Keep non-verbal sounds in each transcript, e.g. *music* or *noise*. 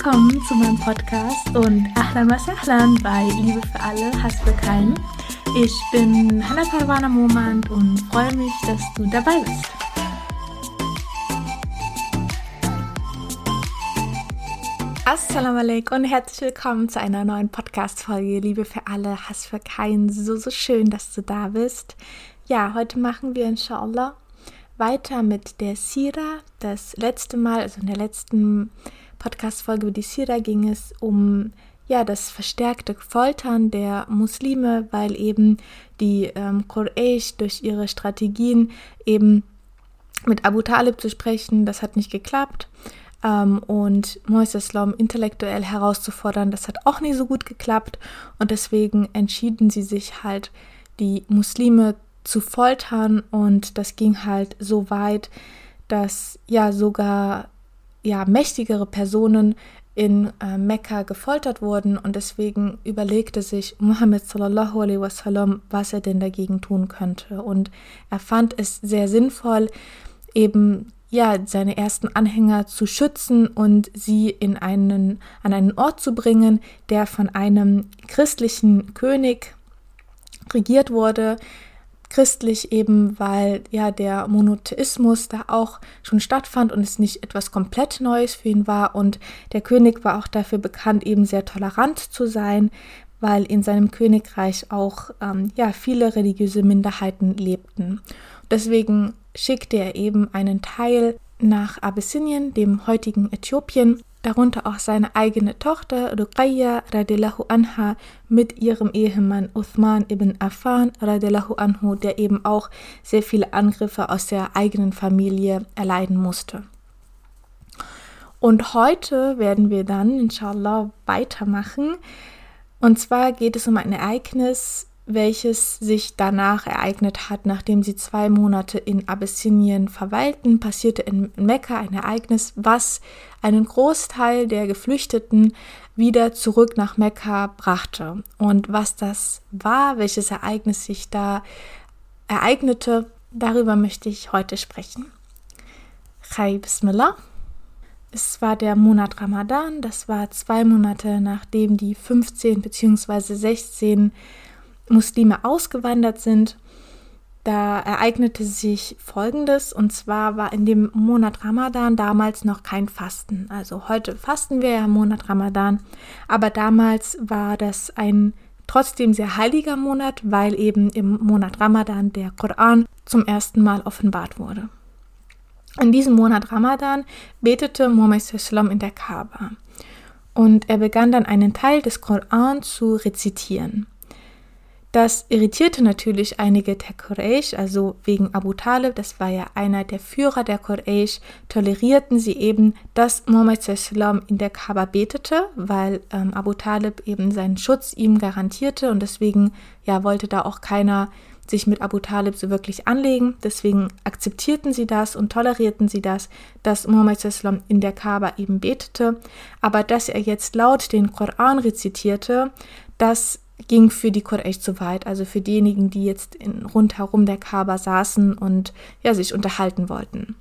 Willkommen zu meinem Podcast und Ahlan was Ahlan bei Liebe für alle, Hass für keinen. Ich bin Hannah Parwana Momand und freue mich, dass du dabei bist. Assalamu alaikum und herzlich willkommen zu einer neuen Podcast-Folge Liebe für alle, Hass für keinen. So, so schön, dass du da bist. Ja, heute machen wir inshallah weiter mit der Sira. Das letzte Mal, also in der letzten Podcast-Folge über die Sira ging es um ja, das verstärkte Foltern der Muslime, weil eben die ähm, Quraysh durch ihre Strategien eben mit Abu Talib zu sprechen, das hat nicht geklappt. Ähm, und Moises Islam intellektuell herauszufordern, das hat auch nicht so gut geklappt. Und deswegen entschieden sie sich halt, die Muslime zu foltern. Und das ging halt so weit, dass ja sogar ja, mächtigere Personen in äh, Mekka gefoltert wurden und deswegen überlegte sich Muhammad sallallahu alaihi wasallam, was er denn dagegen tun könnte. Und er fand es sehr sinnvoll, eben ja seine ersten Anhänger zu schützen und sie in einen an einen Ort zu bringen, der von einem christlichen König regiert wurde, christlich eben, weil ja der Monotheismus da auch schon stattfand und es nicht etwas komplett Neues für ihn war. Und der König war auch dafür bekannt, eben sehr tolerant zu sein, weil in seinem Königreich auch ähm, ja viele religiöse Minderheiten lebten. Deswegen schickte er eben einen Teil nach Abyssinien, dem heutigen Äthiopien, darunter auch seine eigene Tochter Ruqayya radiallahu anha mit ihrem Ehemann Uthman ibn Affan radiallahu anhu, der eben auch sehr viele Angriffe aus der eigenen Familie erleiden musste. Und heute werden wir dann inshallah weitermachen. Und zwar geht es um ein Ereignis, welches sich danach ereignet hat, nachdem sie zwei Monate in Abyssinien verweilten, passierte in Mekka ein Ereignis, was einen Großteil der Geflüchteten wieder zurück nach Mekka brachte. Und was das war, welches Ereignis sich da ereignete, darüber möchte ich heute sprechen. Chai Bismillah. Es war der Monat Ramadan, das war zwei Monate nachdem die 15 bzw. 16 Muslime ausgewandert sind, da ereignete sich Folgendes, und zwar war in dem Monat Ramadan damals noch kein Fasten. Also heute fasten wir ja im Monat Ramadan, aber damals war das ein trotzdem sehr heiliger Monat, weil eben im Monat Ramadan der Koran zum ersten Mal offenbart wurde. In diesem Monat Ramadan betete Muhammad in der Kaaba und er begann dann einen Teil des Koran zu rezitieren. Das irritierte natürlich einige der Quraysh, also wegen Abu Talib, das war ja einer der Führer der Quraysh, tolerierten sie eben, dass Muhammad sallam in der Kaaba betete, weil ähm, Abu Talib eben seinen Schutz ihm garantierte. Und deswegen ja wollte da auch keiner sich mit Abu Talib so wirklich anlegen. Deswegen akzeptierten sie das und tolerierten sie das, dass Muhammad sallam in der Kaaba eben betete, aber dass er jetzt laut den Koran rezitierte, das ging für die Quraysh zu weit, also für diejenigen, die jetzt in, rundherum der Kaaba saßen und ja, sich unterhalten wollten.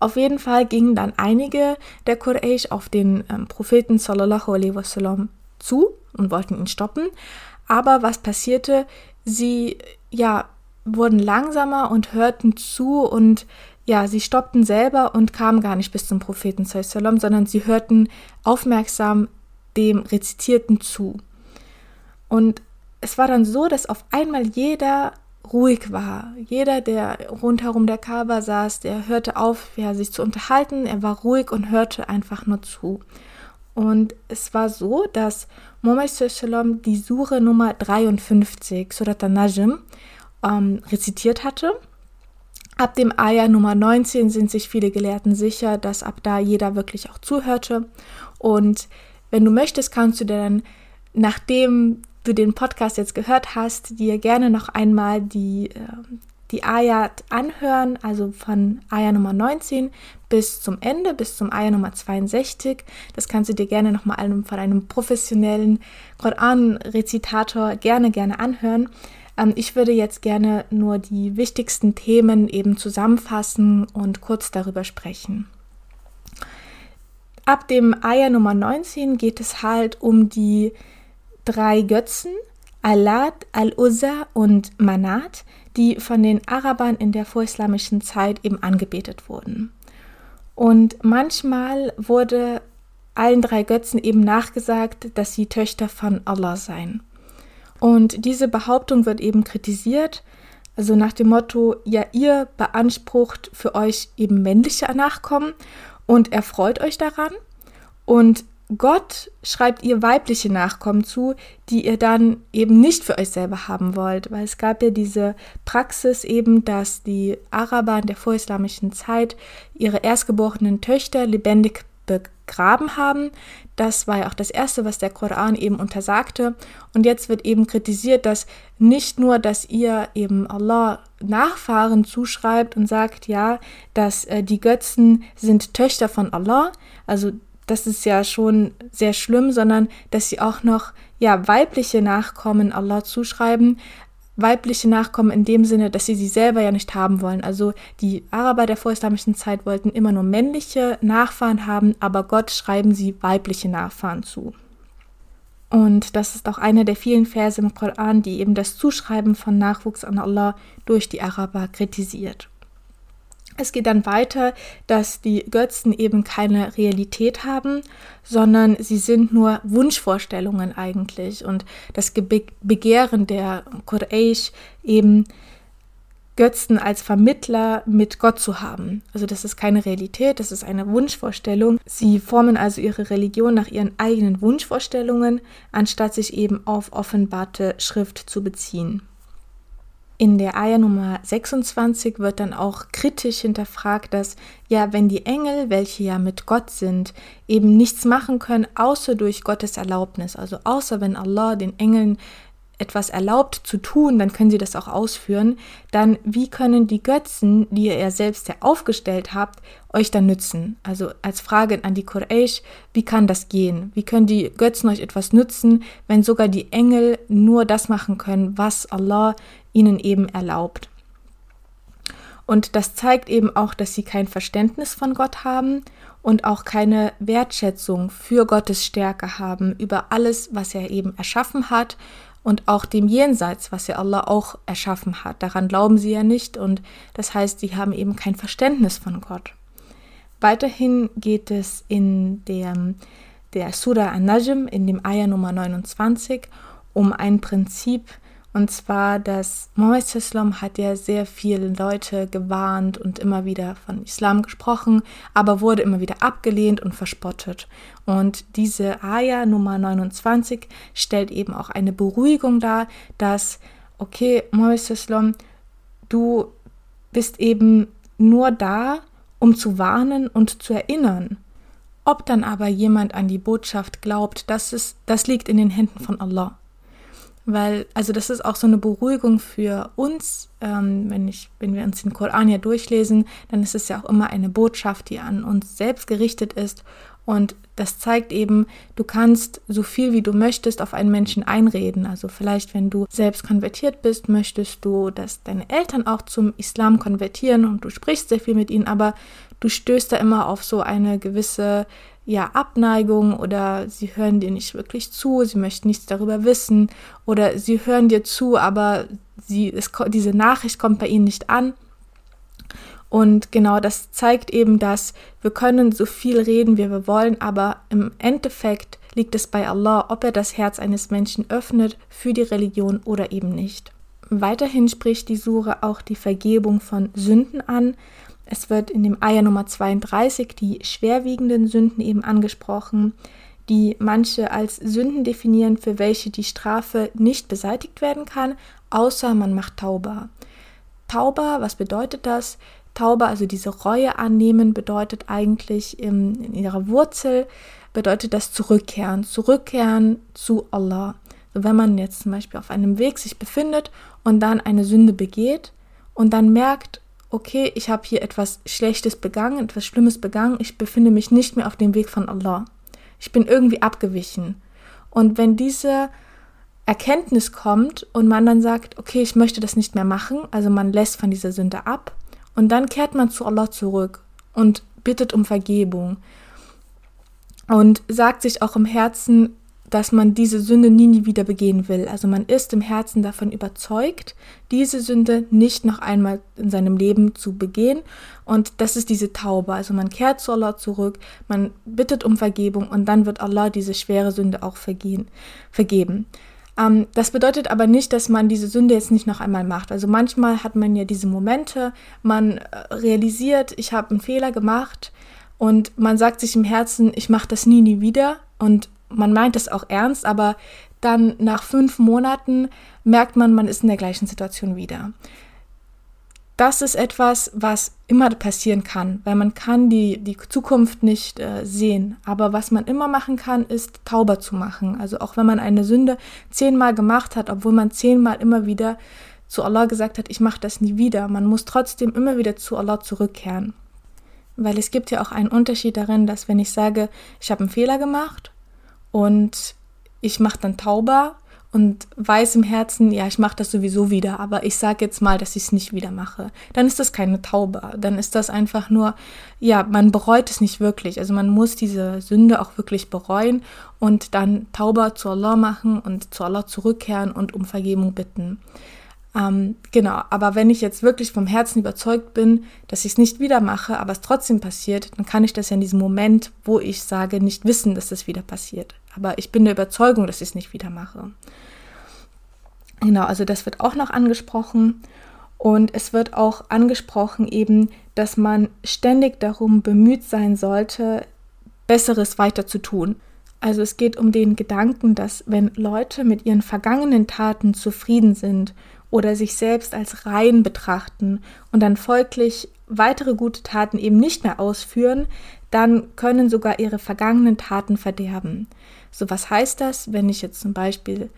Auf jeden Fall gingen dann einige der Quraysh auf den ähm, Propheten sallallahu alaihi wasallam zu und wollten ihn stoppen. Aber was passierte? Sie ja wurden langsamer und hörten zu und ja, sie stoppten selber und kamen gar nicht bis zum Propheten sallallahu sondern sie hörten aufmerksam dem Rezitierten zu. Und es war dann so, dass auf einmal jeder ruhig war. Jeder, der rundherum der Kaaba saß, der hörte auf, ja, sich zu unterhalten. Er war ruhig und hörte einfach nur zu. Und es war so, dass Muhammad Sallam die Sure Nummer 53, Surat al-Najm, ähm, rezitiert hatte. Ab dem Ayah Nummer 19 sind sich viele Gelehrten sicher, dass ab da jeder wirklich auch zuhörte. Und wenn du möchtest, kannst du dir dann, nachdem du den Podcast jetzt gehört hast, dir gerne noch einmal die, äh, die Ayat anhören, also von Ayah Nummer 19 bis zum Ende, bis zum Ayah Nummer 62. Das kannst du dir gerne nochmal einem, von einem professionellen Koran-Rezitator gerne, gerne anhören. Ähm, ich würde jetzt gerne nur die wichtigsten Themen eben zusammenfassen und kurz darüber sprechen. ab dem Eier Nummer 19 geht es halt um die drei Götzen, Alat, Al-Uzza und Manat, die von den Arabern in der vorislamischen Zeit eben angebetet wurden. Und manchmal wurde allen drei Götzen eben nachgesagt, dass sie Töchter von Allah seien. Und diese Behauptung wird eben kritisiert, also nach dem Motto, ja, ihr beansprucht für euch eben männliche Nachkommen und erfreut euch daran. Und Gott schreibt ihr weibliche Nachkommen zu, die ihr dann eben nicht für euch selber haben wollt, weil es gab ja diese Praxis eben, dass die Araber in der vorislamischen Zeit ihre erstgeborenen Töchter lebendig begraben haben. Das war ja auch das Erste, was der Koran eben untersagte. Und jetzt wird eben kritisiert, dass nicht nur, dass ihr eben Allah Nachfahren zuschreibt und sagt, ja, dass äh, die Götzen sind Töchter von Allah, also das ist ja schon sehr schlimm, sondern dass sie auch noch ja weibliche Nachkommen Allah zuschreiben, weibliche Nachkommen in dem Sinne, dass sie sie selber ja nicht haben wollen. Also die Araber der vorislamischen Zeit wollten immer nur männliche Nachfahren haben, aber Gott schreiben sie weibliche Nachfahren zu. Und das ist auch einer der vielen Verse im Koran, die eben das Zuschreiben von Nachwuchs an Allah durch die Araber kritisiert. Es geht dann weiter, dass die Götzen eben keine Realität haben, sondern sie sind nur Wunschvorstellungen eigentlich und das Begehren der Quraysh eben Götzen als Vermittler mit Gott zu haben. Also das ist keine Realität, das ist eine Wunschvorstellung. Sie formen also ihre Religion nach ihren eigenen Wunschvorstellungen, anstatt sich eben auf offenbarte Schrift zu beziehen. In der Eier Nummer 26 wird dann auch kritisch hinterfragt, dass ja, wenn die Engel, welche ja mit Gott sind, eben nichts machen können, außer durch Gottes Erlaubnis, also außer wenn Allah den Engeln etwas erlaubt zu tun, dann können sie das auch ausführen, dann wie können die Götzen, die ihr selbst ja aufgestellt habt, euch dann nützen? Also als Frage an die Quraysh, wie kann das gehen? Wie können die Götzen euch etwas nützen, wenn sogar die Engel nur das machen können, was Allah ihnen eben erlaubt? Und das zeigt eben auch, dass sie kein Verständnis von Gott haben und auch keine Wertschätzung für Gottes Stärke haben über alles, was er eben erschaffen hat und auch dem Jenseits, was ja Allah auch erschaffen hat. Daran glauben sie ja nicht und das heißt, sie haben eben kein Verständnis von Gott. Weiterhin geht es in der, der Surah An-Najm, in dem Ayah Nummer 29, um ein Prinzip, und zwar, dass Mohammed Islam hat ja sehr viele Leute gewarnt und immer wieder von Islam gesprochen, aber wurde immer wieder abgelehnt und verspottet. Und diese Ayah Nummer 29 stellt eben auch eine Beruhigung dar, dass, okay, Mohammed Islam, du bist eben nur da, um zu warnen und zu erinnern. Ob dann aber jemand an die Botschaft glaubt, das, ist, das liegt in den Händen von Allah. Weil, also das ist auch so eine Beruhigung für uns, ähm, wenn, ich, wenn wir uns den Koran ja durchlesen, dann ist es ja auch immer eine Botschaft, die an uns selbst gerichtet ist. Und das zeigt eben, du kannst so viel wie du möchtest auf einen Menschen einreden. Also vielleicht, wenn du selbst konvertiert bist, möchtest du, dass deine Eltern auch zum Islam konvertieren und du sprichst sehr viel mit ihnen, aber du stößt da immer auf so eine gewisse ja, Abneigung oder sie hören dir nicht wirklich zu, sie möchten nichts darüber wissen oder sie hören dir zu, aber sie, es, diese Nachricht kommt bei ihnen nicht an. Und genau das zeigt eben, dass wir können so viel reden, wie wir wollen, aber im Endeffekt liegt es bei Allah, ob er das Herz eines Menschen öffnet für die Religion oder eben nicht. Weiterhin spricht die Sure auch die Vergebung von Sünden an, es wird in dem Eier Nummer 32 die schwerwiegenden Sünden eben angesprochen, die manche als Sünden definieren, für welche die Strafe nicht beseitigt werden kann, außer man macht Tauber. Tauber, was bedeutet das? Tauber, also diese Reue annehmen, bedeutet eigentlich in, in ihrer Wurzel, bedeutet das zurückkehren, zurückkehren zu Allah. So, wenn man jetzt zum Beispiel auf einem Weg sich befindet und dann eine Sünde begeht und dann merkt, okay, ich habe hier etwas Schlechtes begangen, etwas Schlimmes begangen, ich befinde mich nicht mehr auf dem Weg von Allah. Ich bin irgendwie abgewichen. Und wenn diese Erkenntnis kommt und man dann sagt, okay, ich möchte das nicht mehr machen, also man lässt von dieser Sünde ab und dann kehrt man zu Allah zurück und bittet um Vergebung. und sagt sich auch im Herzen, dass man diese Sünde nie, nie wieder begehen will. Also man ist im Herzen davon überzeugt, diese Sünde nicht noch einmal in seinem Leben zu begehen. Und das ist diese Taube. Also man kehrt zu Allah zurück, man bittet um Vergebung und dann wird Allah diese schwere Sünde auch vergehen, vergeben. Ähm, das bedeutet aber nicht, dass man diese Sünde jetzt nicht noch einmal macht. Also manchmal hat man ja diese Momente, man äh, realisiert, ich habe einen Fehler gemacht und man sagt sich im Herzen, ich mache das nie, nie wieder. Und man meint es auch ernst, aber dann nach fünf Monaten merkt man, man ist in der gleichen Situation wieder. Das ist etwas, was immer passieren kann, weil man kann die, die Zukunft nicht äh, sehen. Aber was man immer machen kann, ist tauber zu machen. Also auch wenn man eine Sünde zehnmal gemacht hat, obwohl man zehnmal immer wieder zu Allah gesagt hat, ich mache das nie wieder. Man muss trotzdem immer wieder zu Allah zurückkehren. Weil es gibt ja auch einen Unterschied darin, dass wenn ich sage, ich habe einen Fehler gemacht und ich mache dann tauber und weiß im Herzen, ja, ich mache das sowieso wieder, aber ich sage jetzt mal, dass ich es nicht wieder mache. Dann ist das keine Taube. Dann ist das einfach nur, ja, man bereut es nicht wirklich. Also man muss diese Sünde auch wirklich bereuen und dann tauber zu Allah machen und zu Allah zurückkehren und um Vergebung bitten. Ähm, genau, aber wenn ich jetzt wirklich vom Herzen überzeugt bin, dass ich es nicht wieder mache, aber es trotzdem passiert, dann kann ich das ja in diesem Moment, wo ich sage, nicht wissen, dass das wieder passiert. Aber ich bin der Überzeugung, dass ich es nicht wieder mache. Genau, also das wird auch noch angesprochen. Und es wird auch angesprochen eben, dass man ständig darum bemüht sein sollte, Besseres weiter zu tun. Also es geht um den Gedanken, dass wenn Leute mit ihren vergangenen Taten zufrieden sind oder sich selbst als rein betrachten und dann folglich weitere gute Taten eben nicht mehr ausführen, dann können sogar ihre vergangenen Taten verderben. So was heißt das, wenn ich jetzt zum Beispiel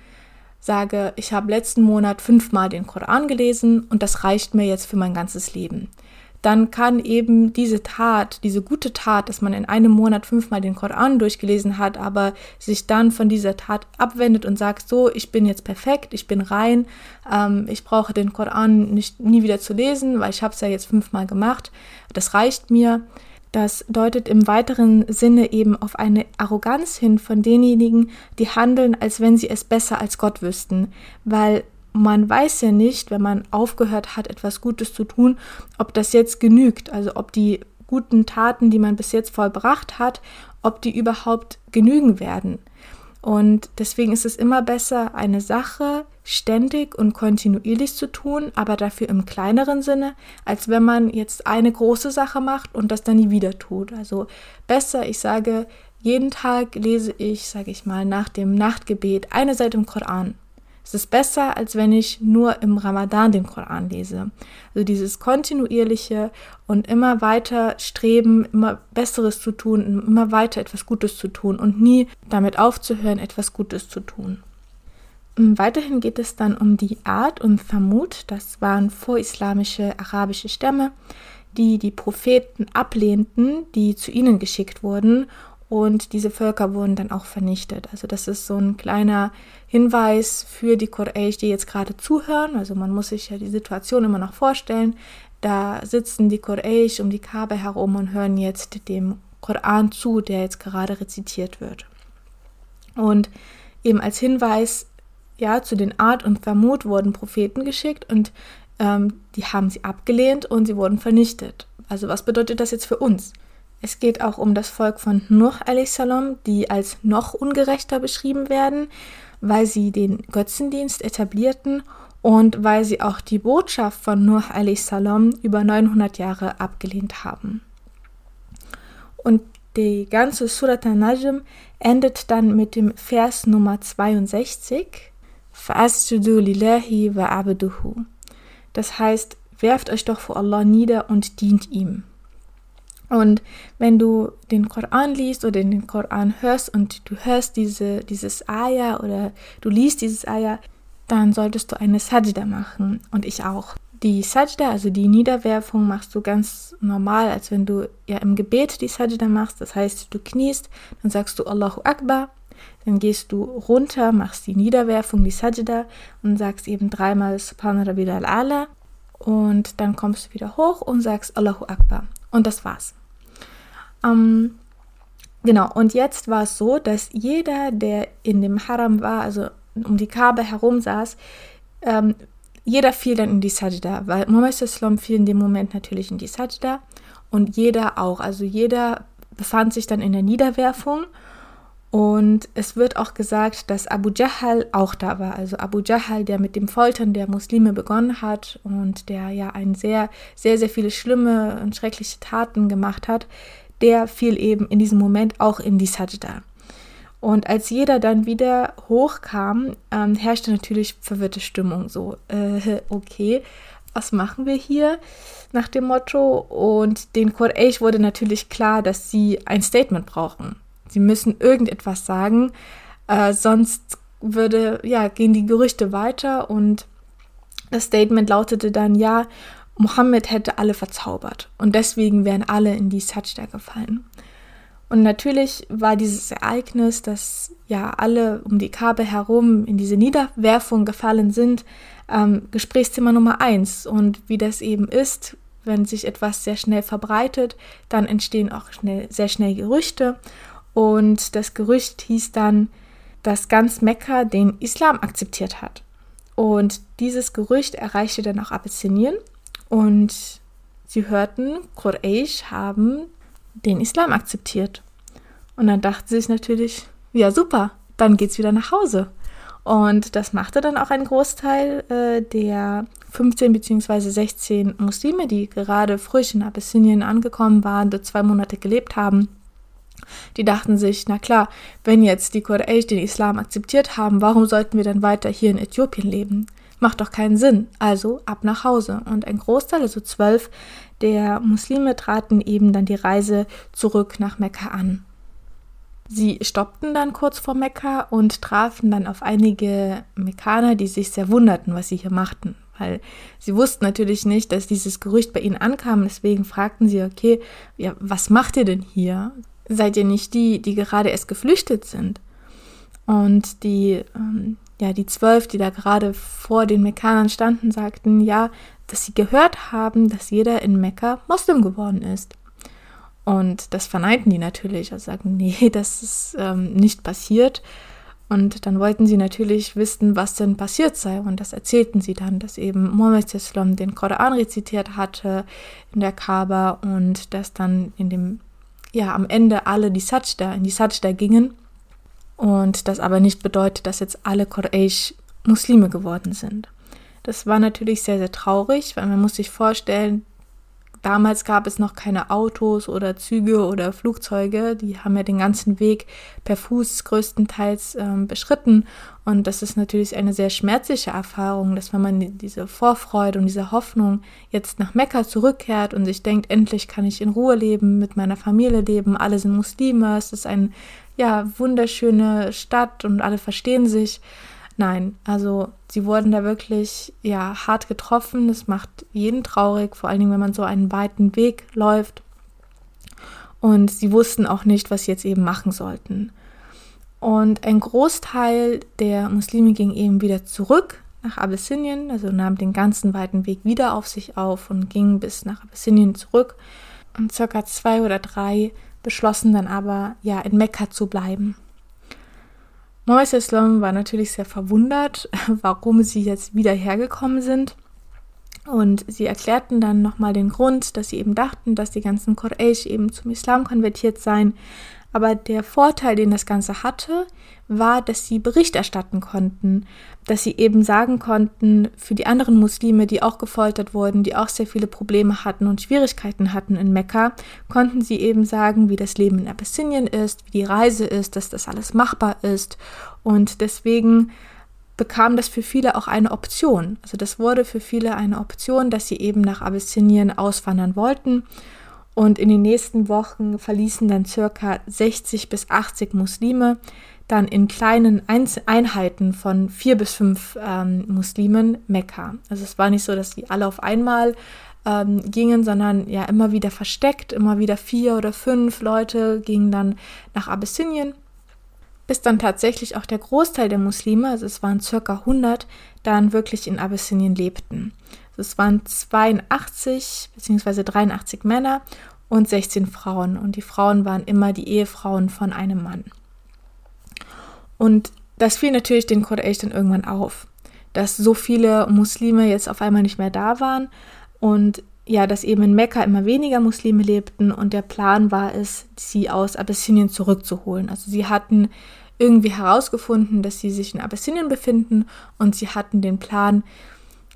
sage, ich habe letzten Monat fünfmal den Koran gelesen und das reicht mir jetzt für mein ganzes Leben dann kann eben diese Tat, diese gute Tat, dass man in einem Monat fünfmal den Koran durchgelesen hat, aber sich dann von dieser Tat abwendet und sagt, so, ich bin jetzt perfekt, ich bin rein, ähm, ich brauche den Koran nicht nie wieder zu lesen, weil ich habe es ja jetzt fünfmal gemacht, das reicht mir. Das deutet im weiteren Sinne eben auf eine Arroganz hin von denjenigen, die handeln, als wenn sie es besser als Gott wüssten, weil man weiß ja nicht, wenn man aufgehört hat, etwas Gutes zu tun, ob das jetzt genügt, also ob die guten Taten, die man bis jetzt vollbracht hat, ob die überhaupt genügen werden. Und deswegen ist es immer besser, eine Sache ständig und kontinuierlich zu tun, aber dafür im kleineren Sinne, als wenn man jetzt eine große Sache macht und das dann nie wieder tut. Also besser, ich sage, jeden Tag lese ich, sage ich mal, nach dem Nachtgebet eine Seite im Koran es ist besser, als wenn ich nur im Ramadan den Koran lese. Also dieses kontinuierliche und immer weiter streben, immer Besseres zu tun, immer weiter etwas Gutes zu tun und nie damit aufzuhören, etwas Gutes zu tun. Ähm, weiterhin geht es dann um die Art und Vermut, das waren vorislamische arabische Stämme, die die Propheten ablehnten, die zu ihnen geschickt wurden und diese Völker wurden dann auch vernichtet. Also das ist so ein kleiner Hinweis für die Quraysh, die jetzt gerade zuhören. Also man muss sich ja die Situation immer noch vorstellen. Da sitzen die Quraysh um die Kabe herum und hören jetzt dem Koran zu, der jetzt gerade rezitiert wird. Und eben als Hinweis ja zu den Art und Vermut wurden Propheten geschickt und ähm, die haben sie abgelehnt und sie wurden vernichtet. Also was bedeutet das jetzt für uns? Es geht auch um das Volk von Nuh salam, die als noch ungerechter beschrieben werden, weil sie den Götzendienst etablierten und weil sie auch die Botschaft von Nuh salam über 900 Jahre abgelehnt haben. Und die ganze Surat al-Najm endet dann mit dem Vers Nummer 62. Das heißt, werft euch doch vor Allah nieder und dient ihm. Und wenn du den Koran liest oder den Koran hörst und du hörst diese, dieses Ayah oder du liest dieses Ayah, dann solltest du eine Sajda machen und ich auch. Die Sajda, also die Niederwerfung, machst du ganz normal, als wenn du ja im Gebet die Sajda machst. Das heißt, du kniest, dann sagst du Allahu Akbar, dann gehst du runter, machst die Niederwerfung, die Sajda und sagst eben dreimal Subhana Rabbil al-Ala und dann kommst du wieder hoch und sagst Allahu Akbar. Und das war's. Ähm, Genau, und jetzt war es so, dass jeder, der in dem Haram war, also um die Kabe herum saß, ähm, jeder fiel dann in die Sajda, weil Muhammad Islam fiel in dem Moment natürlich in die Sajda und jeder auch. Also jeder befand sich dann in der Niederwerfung und es wird auch gesagt, dass Abu Jahal auch da war. Also Abu Jahal, der mit dem Foltern der Muslime begonnen hat und der ja ein sehr, sehr, sehr viele schlimme und schreckliche Taten gemacht hat, der fiel eben in diesem Moment auch in die Sajda. Und als jeder dann wieder hochkam, ähm, herrschte natürlich verwirrte Stimmung. So, äh, okay, was machen wir hier nach dem Motto? Und den Quraysh wurde natürlich klar, dass sie ein Statement brauchen. Sie müssen irgendetwas sagen, äh, sonst würde, ja, gehen die Gerüchte weiter und das Statement lautete dann, ja, Mohammed hätte alle verzaubert und deswegen wären alle in die Sajda gefallen. Und natürlich war dieses Ereignis, dass ja alle um die Kabe herum in diese Niederwerfung gefallen sind, ähm, Gesprächsthema Nummer eins. Und wie das eben ist, wenn sich etwas sehr schnell verbreitet, dann entstehen auch schnell, sehr schnell Gerüchte. Und das Gerücht hieß dann, dass ganz Mekka den Islam akzeptiert hat. Und dieses Gerücht erreichte dann auch Abyssinien und sie hörten, Quraysh haben den Islam akzeptiert. Und dann dachten sie sich natürlich, ja super, dann geht's wieder nach Hause. Und das machte dann auch ein Großteil äh, der 15 bzw. 16 Muslime, die gerade frisch in Abyssinien angekommen waren, dort zwei Monate gelebt haben. Die dachten sich, na klar, wenn jetzt die Quraysh den Islam akzeptiert haben, warum sollten wir dann weiter hier in Äthiopien leben? Macht doch keinen Sinn. Also ab nach Hause. Und ein Großteil, also zwölf der Muslime, traten eben dann die Reise zurück nach Mekka an. Sie stoppten dann kurz vor Mekka und trafen dann auf einige Mekkaner, die sich sehr wunderten, was sie hier machten. Weil sie wussten natürlich nicht, dass dieses Gerücht bei ihnen ankam. Deswegen fragten sie, okay, ja, was macht ihr denn hier? Seid ihr nicht die, die gerade erst geflüchtet sind? Und die ähm, ja, die zwölf, die da gerade vor den Mekkanern standen, sagten ja, dass sie gehört haben, dass jeder in Mekka Moslem geworden ist. Und das verneinten die natürlich, also sagen, nee, *laughs* das ist ähm, nicht passiert. Und dann wollten sie natürlich wissen, was denn passiert sei. Und das erzählten sie dann, dass eben Mohammed Islam den Koran rezitiert hatte in der Kaaba und dass dann in dem, ja, am Ende alle die Sajda, in die Sajda gingen und das aber nicht bedeutet, dass jetzt alle Quraysh Muslime geworden sind. Das war natürlich sehr, sehr traurig, weil man muss sich vorstellen, damals gab es noch keine Autos oder Züge oder Flugzeuge. Die haben ja den ganzen Weg per Fuß größtenteils ähm, beschritten. Und das ist natürlich eine sehr schmerzliche Erfahrung, dass wenn man diese Vorfreude und diese Hoffnung jetzt nach Mekka zurückkehrt und sich denkt, endlich kann ich in Ruhe leben, mit meiner Familie leben, alle sind Muslime, es ist ein ja, wunderschöne Stadt und alle verstehen sich. Nein, also sie wurden da wirklich ja hart getroffen. Das macht jeden traurig, vor allen Dingen, wenn man so einen weiten Weg läuft. Und sie wussten auch nicht, was sie jetzt eben machen sollten. Und ein Großteil der Muslime ging eben wieder zurück nach Abyssinien, also nahm den ganzen weiten Weg wieder auf sich auf und ging bis nach Abyssinien zurück. Und circa zwei oder drei beschlossen dann aber, ja, in Mekka zu bleiben. Mohammed Islam war natürlich sehr verwundert, *laughs* warum sie jetzt wieder hergekommen sind. Und sie erklärten dann nochmal den Grund, dass sie eben dachten, dass die ganzen Quraysh eben zum Islam konvertiert seien, aber der Vorteil, den das Ganze hatte, war, dass sie Bericht erstatten konnten, dass sie eben sagen konnten, für die anderen Muslime, die auch gefoltert wurden, die auch sehr viele Probleme hatten und Schwierigkeiten hatten in Mekka, konnten sie eben sagen, wie das Leben in Abyssinien ist, wie die Reise ist, dass das alles machbar ist. Und deswegen bekam das für viele auch eine Option. Also das wurde für viele eine Option, dass sie eben nach Abyssinien auswandern wollten. Und in den nächsten Wochen verließen dann circa 60 bis 80 Muslime dann in kleinen Einheiten von vier bis fünf ähm, Muslimen Mekka. Also es war nicht so, dass die alle auf einmal ähm, gingen, sondern ja immer wieder versteckt, immer wieder vier oder fünf Leute gingen dann nach Abyssinien, bis dann tatsächlich auch der Großteil der Muslime, also es waren circa 100, dann wirklich in Abyssinien lebten. Es waren 82 bzw. 83 Männer und 16 Frauen. Und die Frauen waren immer die Ehefrauen von einem Mann. Und das fiel natürlich den Quraysh dann irgendwann auf, dass so viele Muslime jetzt auf einmal nicht mehr da waren und ja, dass eben in Mekka immer weniger Muslime lebten und der Plan war es, sie aus Abyssinien zurückzuholen. Also sie hatten irgendwie herausgefunden, dass sie sich in Abyssinien befinden und sie hatten den Plan,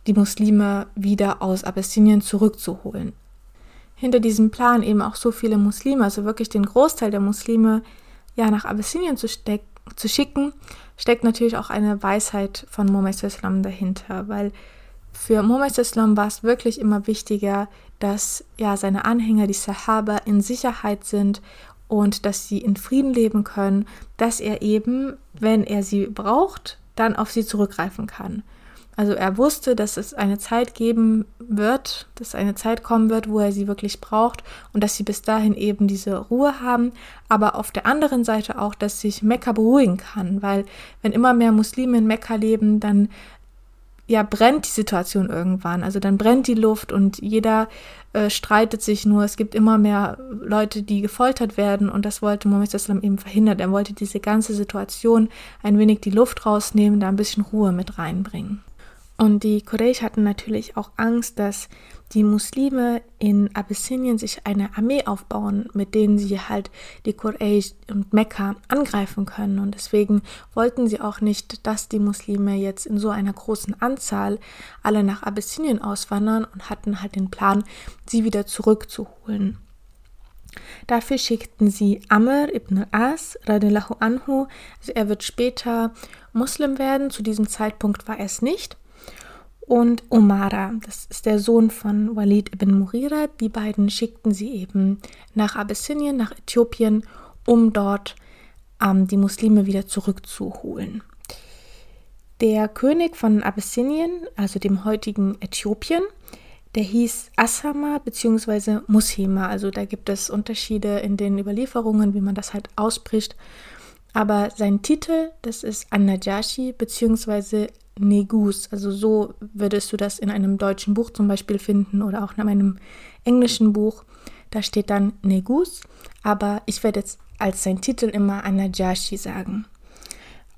die Muslime wieder aus Abyssinien zurückzuholen. Hinter diesem Plan eben auch so viele Muslime, also wirklich den Großteil der Muslime ja nach Abyssinien zu, zu schicken, steckt natürlich auch eine Weisheit von Mohammed Islam dahinter, weil für Mohammed Islam war es wirklich immer wichtiger, dass ja seine Anhänger, die Sahaba, in Sicherheit sind und dass sie in Frieden leben können, dass er eben, wenn er sie braucht, dann auf sie zurückgreifen kann. Also er wusste, dass es eine Zeit geben wird, dass eine Zeit kommen wird, wo er sie wirklich braucht und dass sie bis dahin eben diese Ruhe haben, aber auf der anderen Seite auch, dass sich Mekka beruhigen kann, weil wenn immer mehr Muslime in Mekka leben, dann ja, brennt die Situation irgendwann. Also dann brennt die Luft und jeder äh, streitet sich nur. Es gibt immer mehr Leute, die gefoltert werden und das wollte Mohammed Islam eben verhindern. Er wollte diese ganze Situation ein wenig die Luft rausnehmen, da ein bisschen Ruhe mit reinbringen. Und die Quraysh hatten natürlich auch Angst, dass die Muslime in Abyssinien sich eine Armee aufbauen, mit denen sie halt die Quraysh und Mekka angreifen können. Und deswegen wollten sie auch nicht, dass die Muslime jetzt in so einer großen Anzahl alle nach Abyssinien auswandern und hatten halt den Plan, sie wieder zurückzuholen. Dafür schickten sie Amr ibn al-As radiallahu anhu, also er wird später Muslim werden, zu diesem Zeitpunkt war er es nicht und Omara, das ist der Sohn von Walid ibn Mughira. Die beiden schickten sie eben nach Abyssinien, nach Äthiopien, um dort ähm, die Muslime wieder zurückzuholen. Der König von Abyssinien, also dem heutigen Äthiopien, der hieß Assama bzw. Mushima. Also da gibt es Unterschiede in den Überlieferungen, wie man das halt ausspricht. Aber sein Titel, das ist An-Najashi bzw. Negus. Also so würdest du das in einem deutschen Buch zum Beispiel finden oder auch in einem englischen Buch. Da steht dann Negus, aber ich werde jetzt als sein Titel immer Anajashi sagen.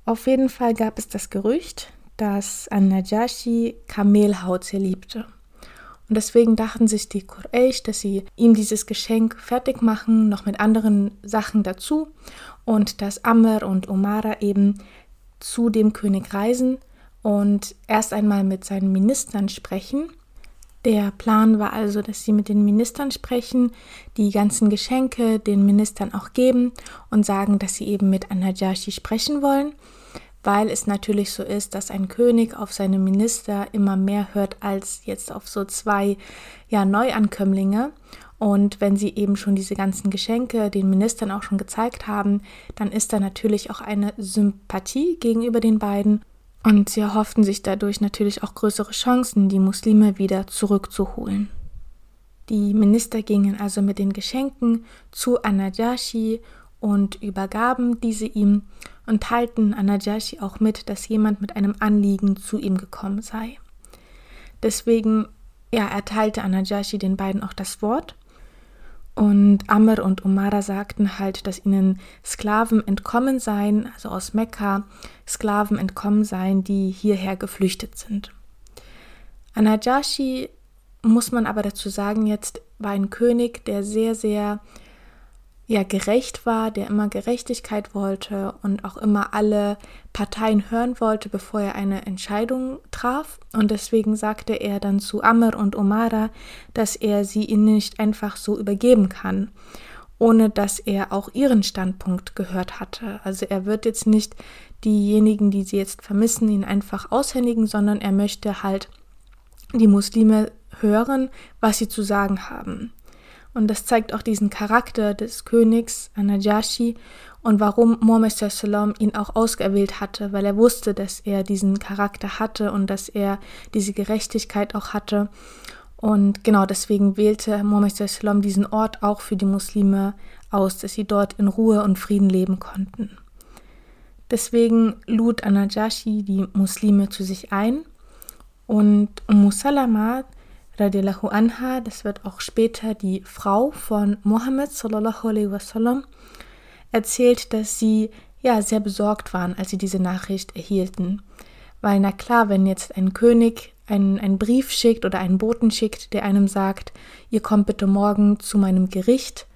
Auf jeden Fall gab es das Gerücht, dass Anajashi Kamelhaut liebte. Und deswegen dachten sich die Quraysh, dass sie ihm dieses Geschenk fertig machen, noch mit anderen Sachen dazu, und dass Amr und Omara eben zu dem König reisen und erst einmal mit seinen Ministern sprechen. Der Plan war also, dass sie mit den Ministern sprechen, die ganzen Geschenke den Ministern auch geben und sagen, dass sie eben mit Anajashi sprechen wollen, weil es natürlich so ist, dass ein König auf seine Minister immer mehr hört als jetzt auf so zwei ja, Neuankömmlinge. Und wenn sie eben schon diese ganzen Geschenke den Ministern auch schon gezeigt haben, dann ist da natürlich auch eine Sympathie gegenüber den beiden und sie erhofften sich dadurch natürlich auch größere Chancen, die Muslime wieder zurückzuholen. Die Minister gingen also mit den Geschenken zu Anajashi und übergaben diese ihm und teilten Anajashi auch mit, dass jemand mit einem Anliegen zu ihm gekommen sei. Deswegen ja, erteilte Anajashi den beiden auch das Wort und Amr und Umara sagten halt, dass ihnen Sklaven entkommen seien, also aus Mekka Sklaven entkommen seien, die hierher geflüchtet sind. Anajashi, muss man aber dazu sagen, jetzt war ein König, der sehr, sehr ja gerecht war, der immer Gerechtigkeit wollte und auch immer alle Parteien hören wollte, bevor er eine Entscheidung traf. Und deswegen sagte er dann zu Amr und Omara, dass er sie ihnen nicht einfach so übergeben kann, ohne dass er auch ihren Standpunkt gehört hatte. Also er wird jetzt nicht diejenigen, die sie jetzt vermissen, ihn einfach aushändigen, sondern er möchte halt die Muslime hören, was sie zu sagen haben. Und das zeigt auch diesen Charakter des Königs Anajashi und warum Mohammed Sallam ihn auch ausgewählt hatte, weil er wusste, dass er diesen Charakter hatte und dass er diese Gerechtigkeit auch hatte. Und genau deswegen wählte Mohammed Sallam diesen Ort auch für die Muslime aus, dass sie dort in Ruhe und Frieden leben konnten. Deswegen lud Anajashi die Muslime zu sich ein und Salama radiallahu anha, das wird auch später die Frau von Mohammed sallallahu alaihi wasallam, erzählt, dass sie ja sehr besorgt waren, als sie diese Nachricht erhielten. Weil na klar, wenn jetzt ein König einen, einen Brief schickt oder einen Boten schickt, der einem sagt, ihr kommt bitte morgen zu meinem Gericht,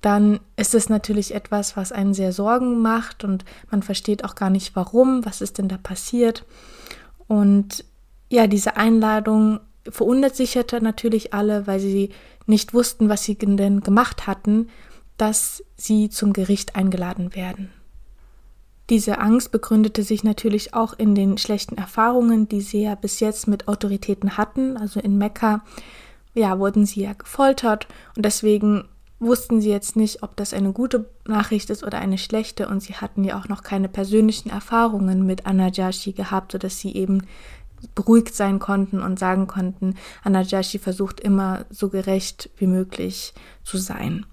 dann ist es natürlich etwas, was einen sehr Sorgen macht und man versteht auch gar nicht warum, was ist denn da passiert. Und ja, diese Einladung verunsicherte natürlich alle, weil sie nicht wussten, was sie denn gemacht hatten, dass sie zum Gericht eingeladen werden. Diese Angst begründete sich natürlich auch in den schlechten Erfahrungen, die sie ja bis jetzt mit Autoritäten hatten. Also in Mekka, ja, wurden sie ja gefoltert und deswegen wussten sie jetzt nicht, ob das eine gute Nachricht ist oder eine schlechte und sie hatten ja auch noch keine persönlichen Erfahrungen mit Anajashi gehabt, sodass sie eben beruhigt sein konnten und sagen konnten, Anajashi versucht immer so gerecht wie möglich zu sein.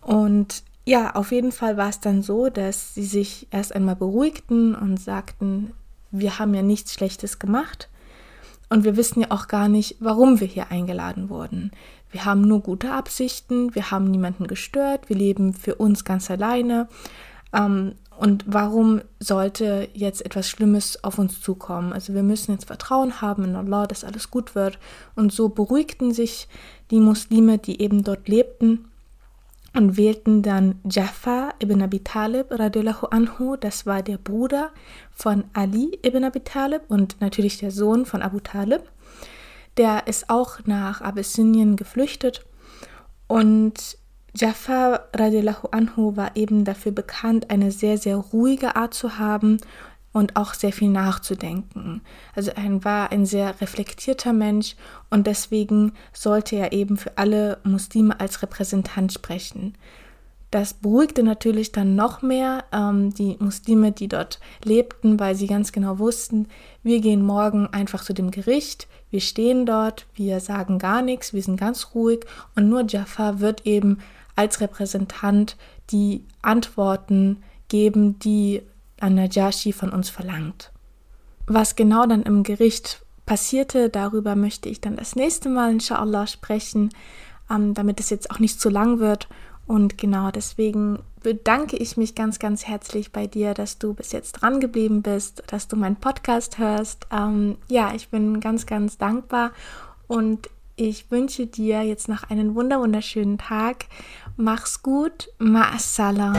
Und ja, auf jeden Fall war es dann so, dass sie sich erst einmal beruhigten und sagten, wir haben ja nichts Schlechtes gemacht und wir wissen ja auch gar nicht, warum wir hier eingeladen wurden. Wir haben nur gute Absichten, wir haben niemanden gestört, wir leben für uns ganz alleine. Ähm, und warum sollte jetzt etwas Schlimmes auf uns zukommen? Also wir müssen jetzt Vertrauen haben in Allah, dass alles gut wird. Und so beruhigten sich die Muslime, die eben dort lebten und wählten dann Jafar ibn Abi Talib radiallahu anhu, das war der Bruder von Ali ibn Abi Talib und natürlich der Sohn von Abu Talib. Der ist auch nach Abyssinien geflüchtet und Jafar radiallahu anhu war eben dafür bekannt, eine sehr, sehr ruhige Art zu haben und auch sehr viel nachzudenken. Also er war ein sehr reflektierter Mensch und deswegen sollte er eben für alle Muslime als Repräsentant sprechen. Das beruhigte natürlich dann noch mehr ähm, die Muslime, die dort lebten, weil sie ganz genau wussten, wir gehen morgen einfach zu dem Gericht, wir stehen dort, wir sagen gar nichts, wir sind ganz ruhig und nur Jafar wird eben als Repräsentant die Antworten geben, die an-Najashi von uns verlangt. Was genau dann im Gericht passierte, darüber möchte ich dann das nächste Mal inshallah sprechen, ähm, damit es jetzt auch nicht zu lang wird. Und genau deswegen bedanke ich mich ganz, ganz herzlich bei dir, dass du bis jetzt dran geblieben bist, dass du meinen Podcast hörst. Ähm, ja, ich bin ganz, ganz dankbar und ich wünsche dir jetzt noch einen wunderschönen Tag. Mach's gut. Ma'assalam.